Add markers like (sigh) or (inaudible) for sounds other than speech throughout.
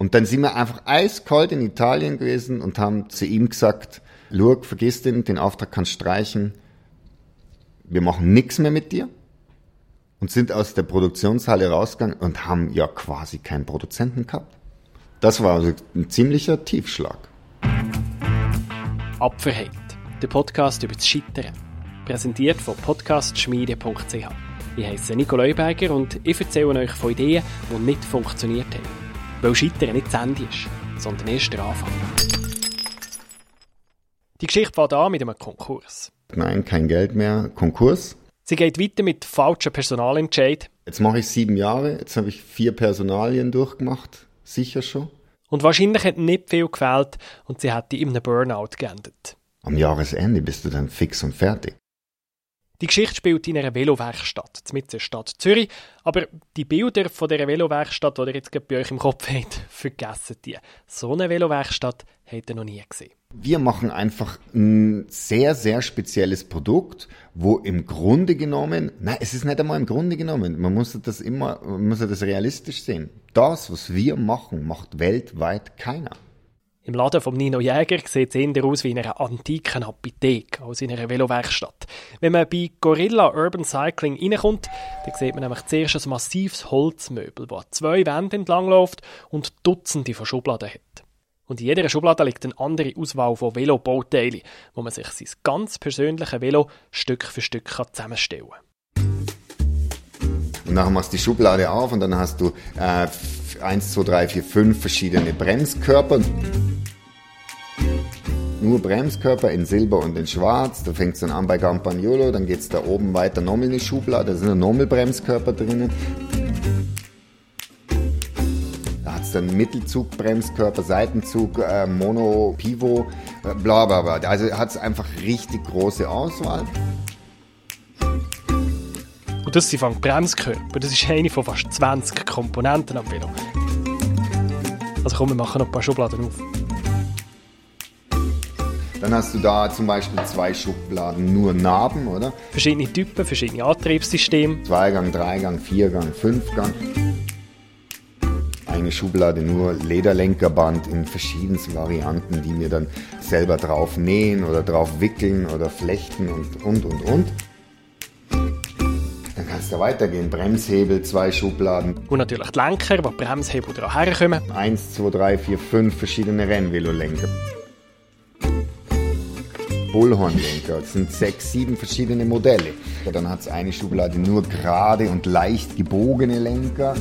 Und dann sind wir einfach eiskalt in Italien gewesen und haben zu ihm gesagt, Lurk, vergiss den, den Auftrag kannst streichen, wir machen nichts mehr mit dir. Und sind aus der Produktionshalle rausgegangen und haben ja quasi keinen Produzenten gehabt. Das war also ein ziemlicher Tiefschlag. Apferheit, der Podcast über das Scheitern. Präsentiert von podcastschmiede.ch. Ich heiße Nico Leuberger und ich erzähle euch von Ideen, die nicht funktioniert haben. Weil Scheitern nicht das Ende ist, sondern erst der Anfang. Die Geschichte fängt an mit einem Konkurs. Nein, kein Geld mehr, Konkurs. Sie geht weiter mit falschen Personalentscheid. Jetzt mache ich sieben Jahre, jetzt habe ich vier Personalien durchgemacht, sicher schon. Und wahrscheinlich hat nicht viel gefehlt und sie hätte in einem Burnout geendet. Am Jahresende bist du dann fix und fertig. Die Geschichte spielt in einer Velowerkstatt, mitten der Stadt Zürich. Aber die Bilder von dieser Velowerkstatt, die ihr jetzt bei euch im Kopf habt, (laughs) vergessen die. So eine Velowerkstatt habt ihr noch nie gesehen. Wir machen einfach ein sehr, sehr spezielles Produkt, wo im Grunde genommen, nein, es ist nicht einmal im Grunde genommen, man muss das immer, man muss das realistisch sehen. Das, was wir machen, macht weltweit keiner. Im Laden von Nino Jäger sieht es eher aus wie in einer antiken Apotheke, als in einer Velowerkstatt. Wenn man bei Gorilla Urban Cycling reinkommt, dann sieht man nämlich zuerst ein massives Holzmöbel, das zwei Wände entlang läuft und Dutzende von Schubladen hat. Und in jeder Schublade liegt eine andere Auswahl von Velobauteilen, wo man sich sein ganz persönliches Velo Stück für Stück zusammenstellen kann. Und nachher machst du die Schublade auf und dann hast du äh, 1, 2, 3, 4, 5 verschiedene Bremskörper nur Bremskörper in Silber und in Schwarz. Da fängt es dann an bei Campagnolo, dann geht es da oben weiter nochmal eine Schublade, da sind nochmal Bremskörper drinnen. Da hat es dann Mittelzug-Bremskörper, Seitenzug, äh, Mono, Pivo, äh, bla bla bla. Also hat es einfach richtig große Auswahl. Und das sind von Bremskörper. Das ist eine von fast 20 Komponenten am Velo. Also komm, wir machen noch ein paar Schubladen auf. Dann hast du da zum Beispiel zwei Schubladen nur Narben, oder? Verschiedene Typen, verschiedene Antriebssysteme. Zweigang, Dreigang, Viergang, Fünfgang. Eine Schublade nur Lederlenkerband in verschiedensten Varianten, die wir dann selber drauf nähen oder drauf wickeln oder flechten und und und und. Dann kannst du weitergehen. Bremshebel, zwei Schubladen. Und natürlich die Lenker, wo Bremshebel dran herkommen. Eins, zwei, drei, vier, fünf verschiedene Rennvelolenker. Bullhornlenker. Das sind sechs, sieben verschiedene Modelle. Dann hat es eine Schublade nur gerade und leicht gebogene Lenker.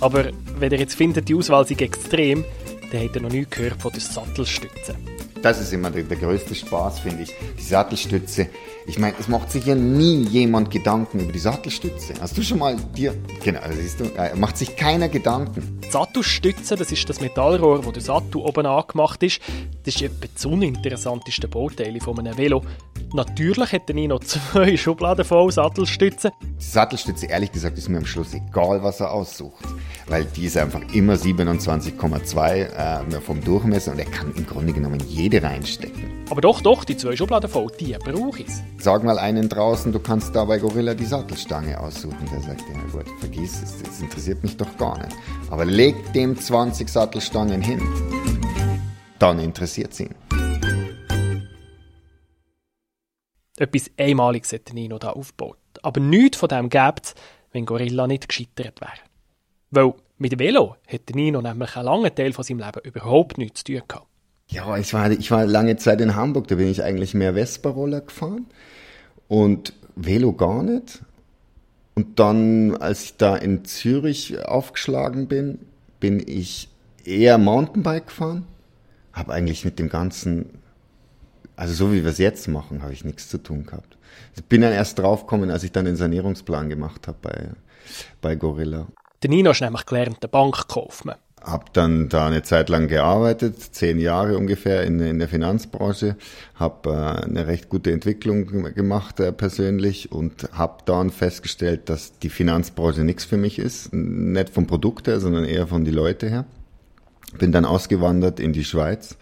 Aber wenn ihr jetzt findet, die Auswahl sei extrem, dann habt ihr noch nie gehört von der Sattelstütze. Das ist immer der, der größte Spaß, finde ich. Die Sattelstütze. Ich meine, es macht sich ja nie jemand Gedanken über die Sattelstütze. Hast du schon mal dir. Genau, siehst du, äh, macht sich keiner Gedanken. Die Sattelstütze, das ist das Metallrohr, wo der Sattel oben angemacht ist. Das ist etwa das uninteressanteste Bauteil von einem Velo. Natürlich hätte ich noch (laughs) zwei Schubladen voll Sattelstützen. Die Sattelstütze, ehrlich gesagt, ist mir am Schluss egal, was er aussucht. Weil die ist einfach immer 27,2 äh, vom Durchmesser und er kann im Grunde genommen jede reinstecken. Aber doch, doch, die zwei Schubladen voll, die brauche ich. Sag mal einen draußen, du kannst da bei Gorilla die Sattelstange aussuchen. Der sagt, ja gut, vergiss es, das interessiert mich doch gar nicht. Aber leg dem 20 Sattelstangen hin, dann interessiert es ihn. Etwas Einmaliges hätte Nino da aufgebaut. Aber nichts von dem gäbe es, wenn Gorilla nicht gescheitert wäre. Weil mit Velo hätte Nino nämlich einen langen Teil von seinem Leben überhaupt nichts zu tun gehabt. Ja, ich war, ich war lange Zeit in Hamburg, da bin ich eigentlich mehr Vespa-Roller gefahren und Velo gar nicht. Und dann, als ich da in Zürich aufgeschlagen bin, bin ich eher Mountainbike gefahren. Habe eigentlich mit dem ganzen, also so wie wir es jetzt machen, habe ich nichts zu tun gehabt. Bin dann erst draufgekommen, als ich dann den Sanierungsplan gemacht habe bei, bei Gorilla. Der Nino ist nämlich gelernter Bankkaufmann. Hab dann da eine Zeit lang gearbeitet, zehn Jahre ungefähr in, in der Finanzbranche, habe äh, eine recht gute Entwicklung gemacht äh, persönlich und habe dann festgestellt, dass die Finanzbranche nichts für mich ist, nicht vom Produkt her, sondern eher von die Leute her. Bin dann ausgewandert in die Schweiz,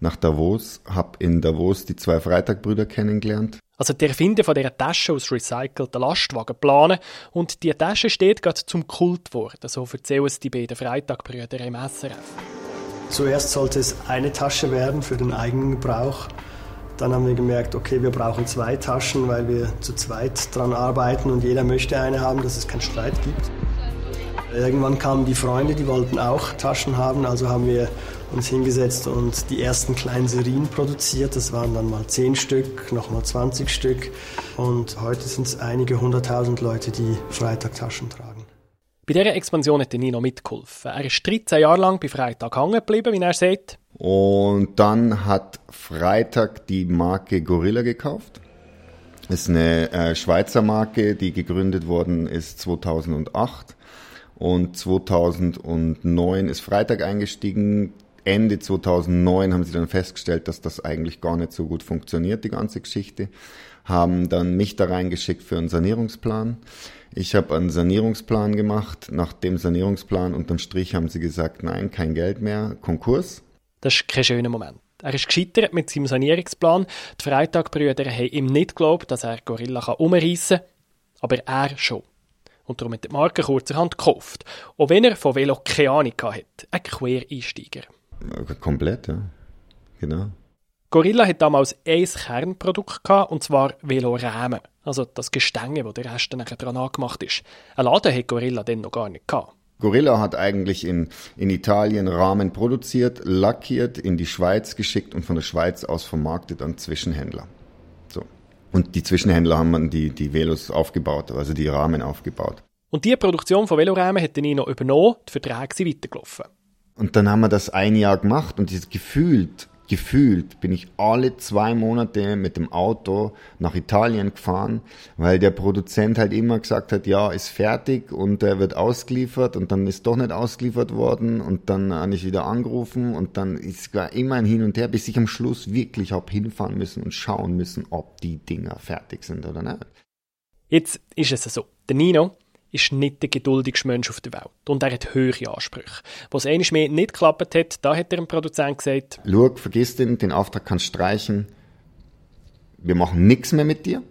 nach Davos, habe in Davos die zwei Freitagbrüder kennengelernt. Also der Erfinder von dieser Tasche aus recycelten Lastwagen planen und die Tasche steht gerade zum Kult geworden, so erzählen es die beiden Freitagbrüder im SRF. Zuerst sollte es eine Tasche werden für den eigenen Gebrauch. Dann haben wir gemerkt, okay, wir brauchen zwei Taschen, weil wir zu zweit dran arbeiten und jeder möchte eine haben, dass es keinen Streit gibt. Irgendwann kamen die Freunde, die wollten auch Taschen haben, also haben wir uns hingesetzt und die ersten kleinen Serien produziert. Das waren dann mal 10 Stück, nochmal 20 Stück und heute sind es einige hunderttausend Leute, die Freitag-Taschen tragen. Bei dieser Expansion hat Nino mitgeholfen. Er ist 13 Jahre lang bei Freitag hängen geblieben, wie er sagt. Und dann hat Freitag die Marke Gorilla gekauft. Das ist eine äh, Schweizer Marke, die gegründet worden ist 2008. Und 2009 ist Freitag eingestiegen. Ende 2009 haben sie dann festgestellt, dass das eigentlich gar nicht so gut funktioniert, die ganze Geschichte. Haben dann mich da reingeschickt für einen Sanierungsplan. Ich habe einen Sanierungsplan gemacht. Nach dem Sanierungsplan unterm Strich haben sie gesagt, nein, kein Geld mehr, Konkurs. Das ist kein schöner Moment. Er ist gescheitert mit seinem Sanierungsplan. Die Freitagbrüder haben ihm nicht geglaubt, dass er Gorilla umreißen kann, aber er schon. Und darum hat die Marke kurzerhand gekauft. Auch wenn er von Velo keine Ahnung hatte. Ein Quereinsteiger. Komplett, ja. Genau. Gorilla hat damals ein Kernprodukt gehabt, und zwar Velorämen. Also das Gestänge, wo der Rest dann dran angemacht ist. Ein Laden hat Gorilla dann noch gar nicht gehabt. Gorilla hat eigentlich in, in Italien Rahmen produziert, lackiert, in die Schweiz geschickt und von der Schweiz aus vermarktet an Zwischenhändler. So. Und die Zwischenhändler haben dann die, die Velos aufgebaut, also die Rahmen aufgebaut. Und die Produktion von Velorahmen hat Nino übernommen, die Verträge sind weitergelaufen. Und dann haben wir das ein Jahr gemacht und gefühlt gefühlt bin ich alle zwei Monate mit dem Auto nach Italien gefahren, weil der Produzent halt immer gesagt hat, ja, ist fertig und er wird ausgeliefert und dann ist doch nicht ausgeliefert worden und dann habe ich wieder angerufen und dann ist es immer ein Hin und Her, bis ich am Schluss wirklich habe hinfahren müssen und schauen müssen, ob die Dinger fertig sind oder nicht. Jetzt ist es so. Der Nino, ist nicht der geduldigste Mensch auf der Welt. Und er hat höhere Ansprüche. Was eines mehr nicht geklappt hat, da hat er dem Produzent gesagt, Schau, vergiss den, den Auftrag kannst du streichen. Wir machen nichts mehr mit dir.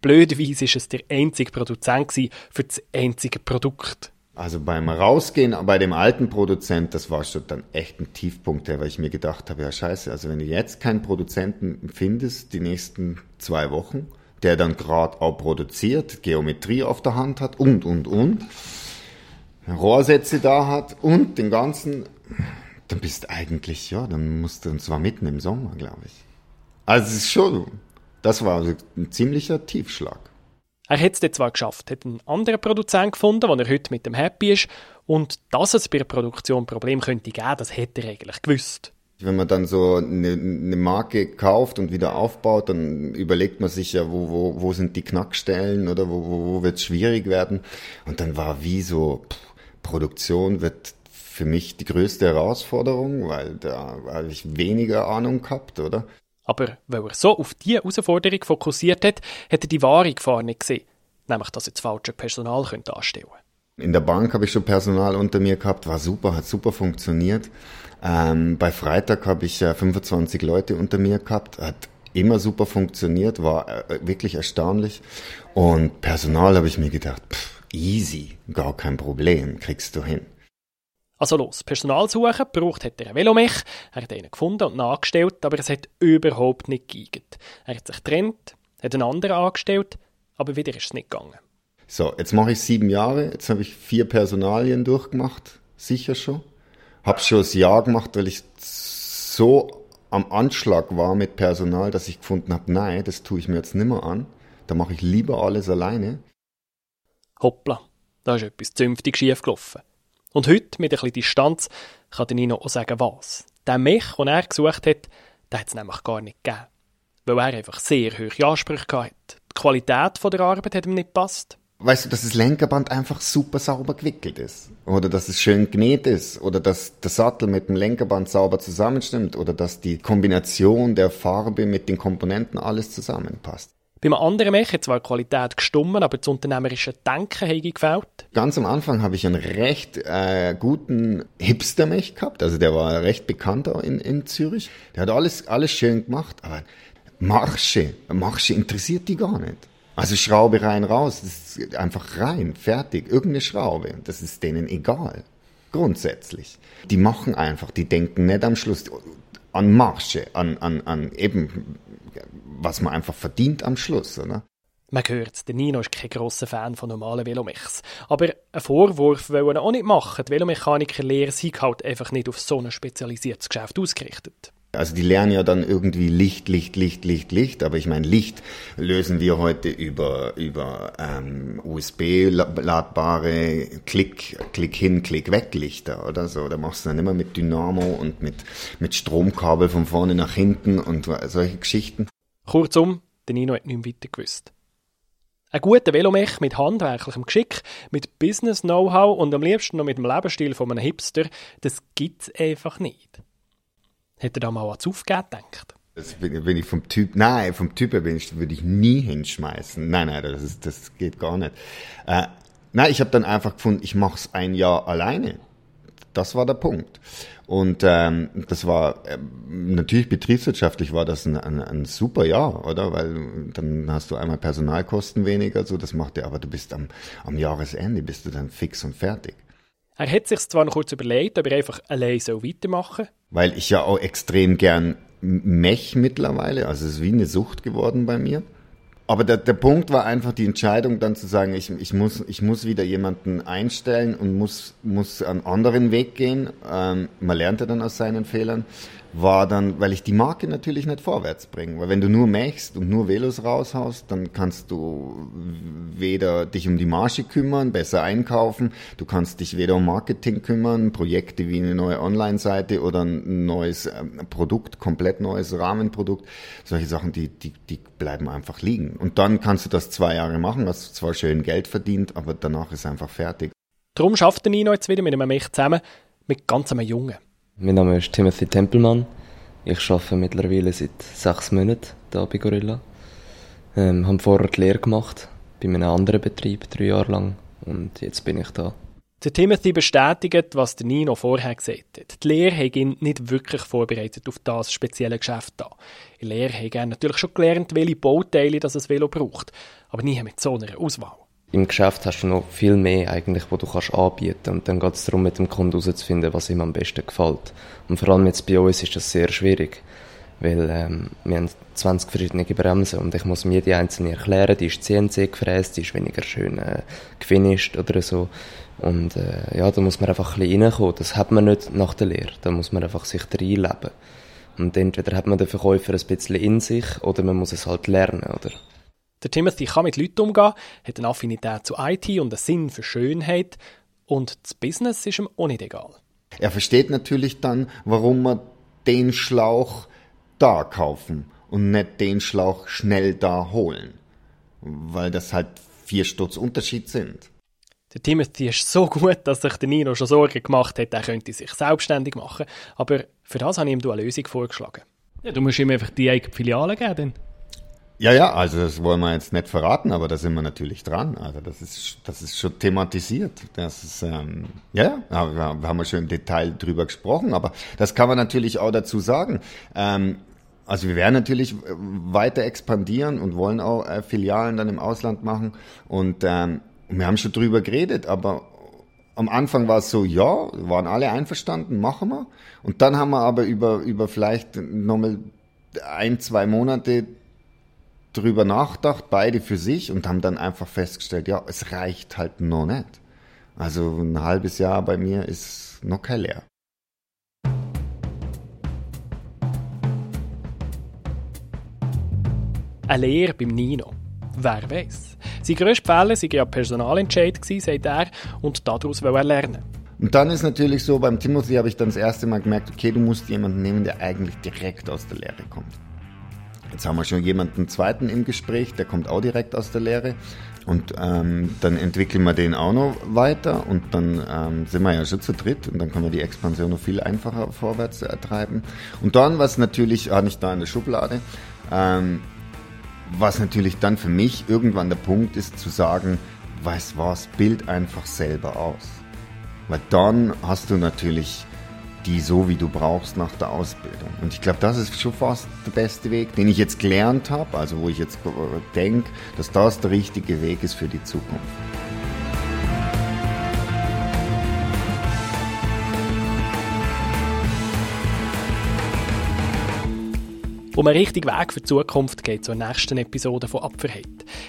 Blöderweise war es der einzige Produzent für das einzige Produkt. Also beim Rausgehen bei dem alten Produzent, das war schon dann echt ein Tiefpunkt, weil ich mir gedacht habe, ja scheiße, also wenn du jetzt keinen Produzenten findest, die nächsten zwei Wochen, der dann gerade auch produziert, Geometrie auf der Hand hat und, und, und, Rohrsätze da hat und den ganzen, dann bist du eigentlich, ja, dann musst du, und zwar mitten im Sommer, glaube ich. Also es ist schon, das war ein ziemlicher Tiefschlag. Er hat es zwar geschafft, hat einen anderen Produzenten gefunden, wo er heute mit dem happy ist. Und dass es bei der Produktion Problem könnte geben, das hätte er eigentlich gewusst. Wenn man dann so eine, eine Marke kauft und wieder aufbaut, dann überlegt man sich ja, wo, wo, wo sind die Knackstellen oder wo, wo, wo wird es schwierig werden. Und dann war wie so, pff, Produktion wird für mich die größte Herausforderung, weil da habe ich weniger Ahnung gehabt, oder? Aber weil er so auf diese Herausforderung fokussiert hat, hat er die wahre Gefahr nicht gesehen. Nämlich, dass er das falsche Personal könnte anstellen In der Bank habe ich schon Personal unter mir gehabt, war super, hat super funktioniert. Ähm, bei Freitag habe ich äh, 25 Leute unter mir gehabt, hat immer super funktioniert, war äh, wirklich erstaunlich. Und Personal habe ich mir gedacht, pff, easy, gar kein Problem, kriegst du hin. Also los, Personal suchen, braucht hat er einen Velomech, er hat einen gefunden und angestellt, aber es hat überhaupt nicht geeignet. Er hat sich getrennt, hat einen anderen angestellt, aber wieder ist es nicht gegangen. So, jetzt mache ich sieben Jahre, jetzt habe ich vier Personalien durchgemacht, sicher schon. Habe schon das Jahr gemacht, weil ich so am Anschlag war mit Personal, dass ich gefunden habe, nein, das tue ich mir jetzt nimmer an. Da mache ich lieber alles alleine. Hoppla, da ist etwas zünftig schief gelaufen. Und heute, mit ein bisschen Distanz, kann Nino auch sagen, was. Der Mech, den er gesucht hat, den hat es nämlich gar nicht gegeben. Weil er einfach sehr hohe Ansprüche hatte. Die Qualität der Arbeit hat ihm nicht gepasst weißt du, dass das Lenkerband einfach super sauber gewickelt ist. Oder dass es schön genäht ist. Oder dass der Sattel mit dem Lenkerband sauber zusammenstimmt. Oder dass die Kombination der Farbe mit den Komponenten alles zusammenpasst. Beim anderen Mech hat zwar die Qualität gestummen, aber das unternehmerische Denken hat gefällt. Ganz am Anfang habe ich einen recht äh, guten Hipster-Mech gehabt, also der war recht bekannt in, in Zürich. Der hat alles, alles schön gemacht, aber Marsche, Marsche interessiert die gar nicht. Also Schraube rein, raus, das ist einfach rein, fertig, irgendeine Schraube, das ist denen egal. Grundsätzlich. Die machen einfach, die denken nicht am Schluss an Marsche, an, an, an eben, was man einfach verdient am Schluss, oder? Man hört, der Nino ist kein grosser Fan von normalen Velomechs. Aber einen Vorwurf will er auch nicht machen. Die Velomechanikerlehre sind halt einfach nicht auf so ein spezialisiertes Geschäft ausgerichtet. Also die lernen ja dann irgendwie Licht, Licht, Licht, Licht, Licht. Aber ich meine, Licht lösen wir heute über, über ähm, USB-ladbare Klick, Klick hin, Klick weg Lichter oder so. Da machst du dann immer mit Dynamo und mit, mit Stromkabel von vorne nach hinten und solche Geschichten. Kurzum, der Nino hat nicht weiter gewusst. Ein guter Velomech mit handwerklichem Geschick, mit Business-Know-how und am liebsten noch mit dem Lebensstil von einem Hipster, das gibt's einfach nicht. Hätte da mal ans Aufgeben gedacht? Das bin, ich vom Typ, nein, vom Typ bin würde ich nie hinschmeißen. Nein, nein, das, ist, das geht gar nicht. Äh, nein, ich habe dann einfach gefunden, ich mache es ein Jahr alleine. Das war der Punkt. Und ähm, das war äh, natürlich betriebswirtschaftlich war das ein, ein, ein super Jahr, oder? Weil dann hast du einmal Personalkosten weniger, so das macht dir, aber du bist am, am Jahresende bist du dann fix und fertig. Er hat sich zwar noch kurz überlegt, ob er einfach allein so weitermachen Weil ich ja auch extrem gern mech mittlerweile, also es ist wie eine Sucht geworden bei mir. Aber der, der Punkt war einfach die Entscheidung, dann zu sagen, ich, ich, muss, ich muss wieder jemanden einstellen und muss, muss einen anderen Weg gehen. Ähm, man lernt ja dann aus seinen Fehlern war dann, weil ich die Marke natürlich nicht vorwärts bringe. Weil wenn du nur mechst und nur Velos raushaust, dann kannst du weder dich um die Marge kümmern, besser einkaufen, du kannst dich weder um Marketing kümmern, Projekte wie eine neue Online-Seite oder ein neues ähm, Produkt, komplett neues Rahmenprodukt, solche Sachen, die, die, die bleiben einfach liegen. Und dann kannst du das zwei Jahre machen, hast zwar schön Geld verdient, aber danach ist einfach fertig. Darum schafft der Nino jetzt wieder mit einem Mech zusammen, mit ganz einem Jungen. Mein Name ist Timothy Tempelmann. Ich arbeite mittlerweile seit sechs Monaten hier bei Gorilla. Ähm, habe vorher die Lehre gemacht, bei einem anderen Betrieb, drei Jahre lang. Und jetzt bin ich da. Der Timothy bestätigt, was der Nino vorher gesagt hat. Die Lehre hat ihn nicht wirklich vorbereitet auf das spezielle Geschäft da. In Lehre hat natürlich schon gelernt, welche Bauteile das Velo braucht, aber nie mit so einer Auswahl im Geschäft hast du noch viel mehr eigentlich, wo du kannst anbieten und dann geht es darum, mit dem Kunden herauszufinden, was ihm am besten gefällt. Und vor allem jetzt bei uns ist das sehr schwierig, weil ähm, wir haben 20 verschiedene Bremsen und ich muss mir jede einzelne erklären, die ist CNC gefräst, die ist weniger schön äh, gefinisht oder so. Und äh, ja, da muss man einfach ein bisschen reinkommen. Das hat man nicht nach der Lehre. Da muss man einfach sich reinleben. Und entweder hat man den Verkäufer ein bisschen in sich oder man muss es halt lernen, oder? Der Timothy kann mit Leuten umgehen, hat eine Affinität zu IT und einen Sinn für Schönheit und das Business ist ihm auch nicht egal. Er versteht natürlich dann, warum man den Schlauch da kaufen und nicht den Schlauch schnell da holen. Weil das halt vier Stutz Unterschied sind. Der Timothy ist so gut, dass sich der Nino schon Sorgen gemacht hat, er könnte sich selbstständig machen. Aber für das habe ich ihm eine Lösung vorgeschlagen. Ja, du musst ihm einfach die eigene Filiale geben. Dann. Ja, ja, also das wollen wir jetzt nicht verraten, aber da sind wir natürlich dran. Also das ist, das ist schon thematisiert. Das ist, ähm, ja, ja, wir haben schon im Detail drüber gesprochen, aber das kann man natürlich auch dazu sagen. Ähm, also wir werden natürlich weiter expandieren und wollen auch äh, Filialen dann im Ausland machen und ähm, wir haben schon drüber geredet, aber am Anfang war es so, ja, waren alle einverstanden, machen wir. Und dann haben wir aber über, über vielleicht nochmal ein, zwei Monate drüber nachgedacht, beide für sich und haben dann einfach festgestellt, ja, es reicht halt noch nicht. Also ein halbes Jahr bei mir ist noch kein leer. Eine Lehre beim Nino. Wer weiß? Sein grösster Fehler sei ja Personalentscheid sagt er, und daraus will er lernen. Und dann ist natürlich so, beim Timothy habe ich dann das erste Mal gemerkt, okay, du musst jemanden nehmen, der eigentlich direkt aus der Lehre kommt. Jetzt haben wir schon jemanden zweiten im Gespräch, der kommt auch direkt aus der Lehre. Und ähm, dann entwickeln wir den auch noch weiter und dann ähm, sind wir ja schon zu dritt und dann können wir die Expansion noch viel einfacher vorwärts äh, treiben. Und dann, was natürlich, hatte ich da in der Schublade, ähm, Was natürlich dann für mich irgendwann der Punkt ist, zu sagen, weißt was, bild einfach selber aus. Weil dann hast du natürlich die so, wie du brauchst nach der Ausbildung. Und ich glaube, das ist schon fast der beste Weg, den ich jetzt gelernt habe, also wo ich jetzt denke, dass das der richtige Weg ist für die Zukunft. Um einen richtigen Weg für die Zukunft geht der nächsten Episode von Apferheit.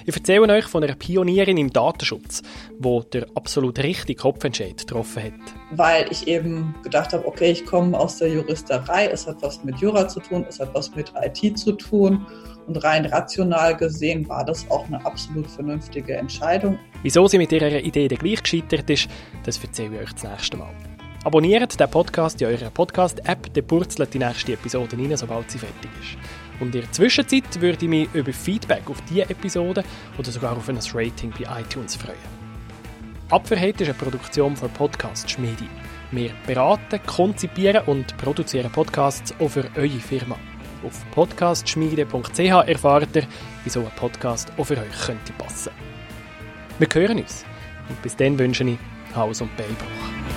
Ich erzähle euch von einer Pionierin im Datenschutz, wo der absolut richtige Kopfentscheid getroffen hat. Weil ich eben gedacht habe, okay, ich komme aus der Juristerei, es hat was mit Jura zu tun, es hat was mit IT zu tun und rein rational gesehen war das auch eine absolut vernünftige Entscheidung. Wieso sie mit ihrer Idee gleich gescheitert ist, das erzähle ich euch das nächste Mal. Abonniert den Podcast in eurer Podcast-App, dann purzelt die nächste Episode rein, sobald sie fertig ist. Und in der Zwischenzeit würde ich mich über Feedback auf diese Episode oder sogar auf ein Rating bei iTunes freuen. Apferheit ist eine Produktion von Podcast Schmiedi. Wir beraten, konzipieren und produzieren Podcasts auch für eure Firma. Auf podcastschmiede.ch erfahrt ihr, wieso ein Podcast auch für euch könnte passen. Wir hören uns. Und bis dann wünsche ich Haus- und Beibruch.